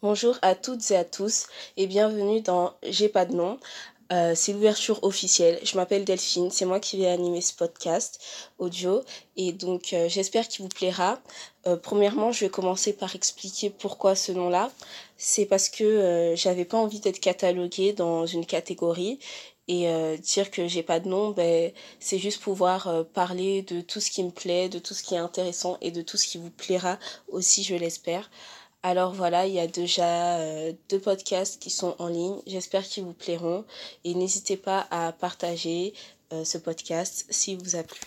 Bonjour à toutes et à tous et bienvenue dans J'ai pas de nom. Euh, c'est l'ouverture officielle. Je m'appelle Delphine, c'est moi qui vais animer ce podcast audio et donc euh, j'espère qu'il vous plaira. Euh, premièrement, je vais commencer par expliquer pourquoi ce nom-là. C'est parce que j'avais pas envie d'être cataloguée dans une catégorie et dire que j'ai pas de nom, ben, c'est juste pouvoir parler de tout ce qui me plaît, de tout ce qui est intéressant et de tout ce qui vous plaira aussi, je l'espère. Alors voilà, il y a déjà euh, deux podcasts qui sont en ligne. J'espère qu'ils vous plairont et n'hésitez pas à partager euh, ce podcast s'il vous a plu.